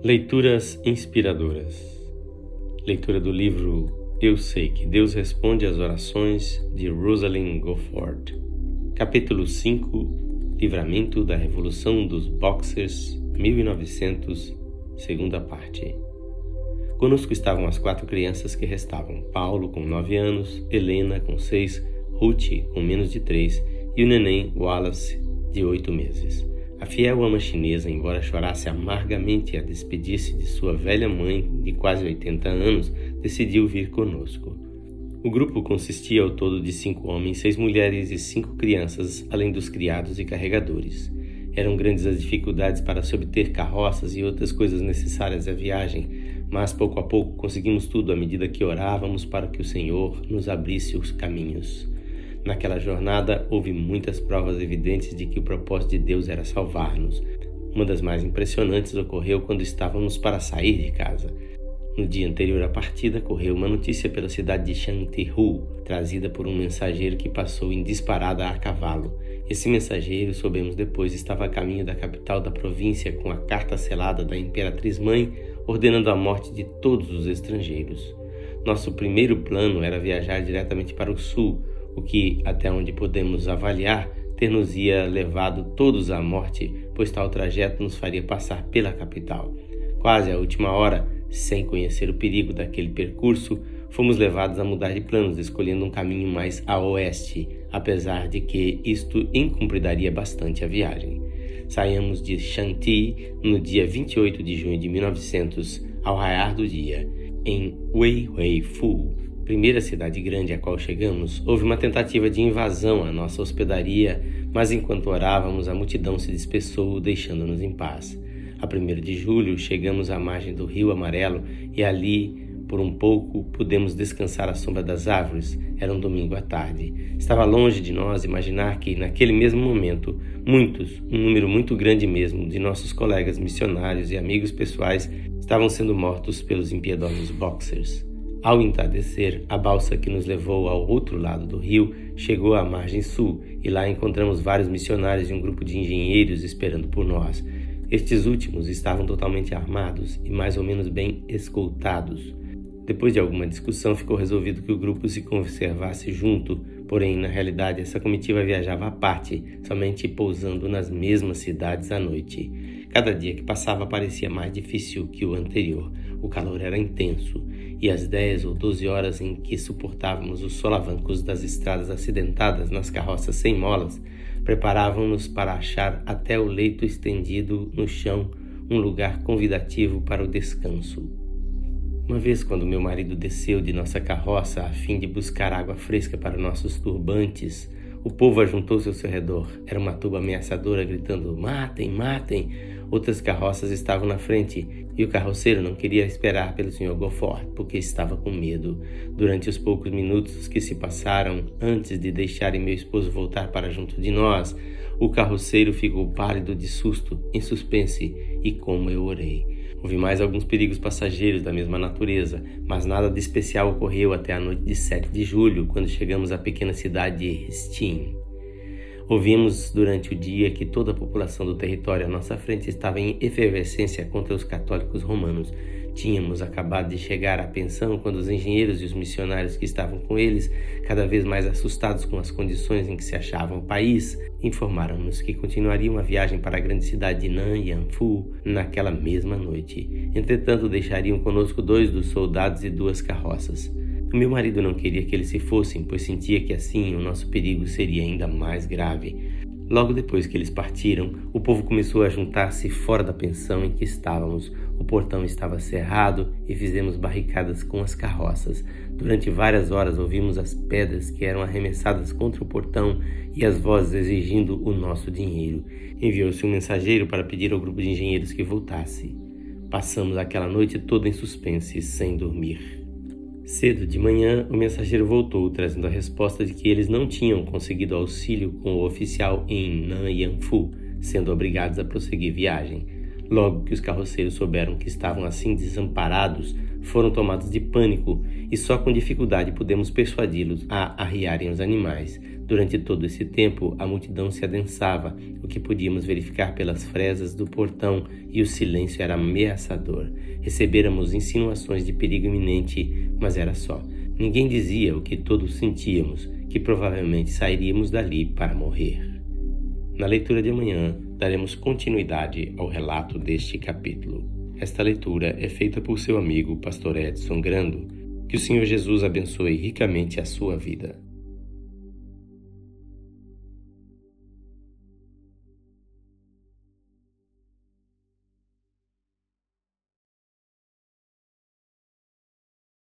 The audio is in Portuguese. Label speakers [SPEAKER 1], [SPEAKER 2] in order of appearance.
[SPEAKER 1] Leituras inspiradoras. Leitura do livro Eu Sei que Deus Responde às Orações de Rosalind Gofford. Capítulo 5 Livramento da Revolução dos Boxers 1900, segunda parte. Conosco estavam as quatro crianças que restavam: Paulo, com nove anos, Helena, com seis, Ruth, com menos de três, e o neném Wallace, de oito meses. A fiel ama chinesa, embora chorasse amargamente a despedir-se de sua velha mãe de quase 80 anos, decidiu vir conosco. O grupo consistia ao todo de cinco homens, seis mulheres e cinco crianças, além dos criados e carregadores. Eram grandes as dificuldades para se obter carroças e outras coisas necessárias à viagem, mas pouco a pouco conseguimos tudo à medida que orávamos para que o Senhor nos abrisse os caminhos. Naquela jornada houve muitas provas evidentes de que o propósito de Deus era salvar-nos. Uma das mais impressionantes ocorreu quando estávamos para sair de casa. No dia anterior à partida, correu uma notícia pela cidade de Chantihu, trazida por um mensageiro que passou em disparada a cavalo. Esse mensageiro, soubemos depois, estava a caminho da capital da província com a carta selada da Imperatriz Mãe, ordenando a morte de todos os estrangeiros. Nosso primeiro plano era viajar diretamente para o sul, o que, até onde podemos avaliar, ter-nos-ia levado todos à morte, pois tal trajeto nos faria passar pela capital. Quase à última hora, sem conhecer o perigo daquele percurso, fomos levados a mudar de planos, escolhendo um caminho mais a oeste, apesar de que isto encumpridaria bastante a viagem. Saímos de Shanti no dia 28 de junho de 1900, ao raiar do dia, em Wei Wei Fu, primeira cidade grande a qual chegamos, houve uma tentativa de invasão à nossa hospedaria, mas enquanto orávamos, a multidão se dispersou, deixando-nos em paz. A 1 de julho, chegamos à margem do Rio Amarelo e ali, por um pouco, pudemos descansar à sombra das árvores. Era um domingo à tarde. Estava longe de nós imaginar que, naquele mesmo momento, muitos, um número muito grande mesmo, de nossos colegas missionários e amigos pessoais estavam sendo mortos pelos impiedosos boxers. Ao entardecer, a balsa que nos levou ao outro lado do rio chegou à margem sul e lá encontramos vários missionários e um grupo de engenheiros esperando por nós. Estes últimos estavam totalmente armados e mais ou menos bem escoltados. Depois de alguma discussão, ficou resolvido que o grupo se conservasse junto, porém, na realidade, essa comitiva viajava à parte, somente pousando nas mesmas cidades à noite. Cada dia que passava parecia mais difícil que o anterior. O calor era intenso e as dez ou doze horas em que suportávamos os solavancos das estradas acidentadas nas carroças sem molas preparavam-nos para achar até o leito estendido no chão um lugar convidativo para o descanso. Uma vez, quando meu marido desceu de nossa carroça a fim de buscar água fresca para nossos turbantes, o povo ajuntou-se ao seu redor. Era uma tuba ameaçadora gritando: Matem, matem! Outras carroças estavam na frente e o carroceiro não queria esperar pelo Sr. Gofford porque estava com medo. Durante os poucos minutos que se passaram antes de deixarem meu esposo voltar para junto de nós, o carroceiro ficou pálido de susto, em suspense, e como eu orei. Houve mais alguns perigos passageiros da mesma natureza, mas nada de especial ocorreu até a noite de 7 de julho, quando chegamos à pequena cidade de Steen. Ouvimos durante o dia que toda a população do território à nossa frente estava em efervescência contra os católicos romanos. Tínhamos acabado de chegar à pensão quando os engenheiros e os missionários que estavam com eles, cada vez mais assustados com as condições em que se achava o país, informaram-nos que continuariam a viagem para a grande cidade de Nan Yanfu naquela mesma noite. Entretanto, deixariam conosco dois dos soldados e duas carroças. O meu marido não queria que eles se fossem, pois sentia que assim o nosso perigo seria ainda mais grave. Logo depois que eles partiram, o povo começou a juntar-se fora da pensão em que estávamos. O portão estava cerrado e fizemos barricadas com as carroças. Durante várias horas ouvimos as pedras que eram arremessadas contra o portão e as vozes exigindo o nosso dinheiro. Enviou-se um mensageiro para pedir ao grupo de engenheiros que voltasse. Passamos aquela noite toda em suspense, sem dormir. Cedo de manhã, o mensageiro voltou, trazendo a resposta de que eles não tinham conseguido auxílio com o oficial em Nanyanfu, sendo obrigados a prosseguir viagem. Logo que os carroceiros souberam que estavam assim desamparados, foram tomados de pânico e só com dificuldade pudemos persuadi-los a arriarem os animais. Durante todo esse tempo, a multidão se adensava, o que podíamos verificar pelas fresas do portão, e o silêncio era ameaçador. Recebêramos insinuações de perigo iminente, mas era só. Ninguém dizia o que todos sentíamos, que provavelmente sairíamos dali para morrer. Na leitura de amanhã, daremos continuidade ao relato deste capítulo. Esta leitura é feita por seu amigo, Pastor Edson Grando. Que o Senhor Jesus abençoe ricamente a sua vida.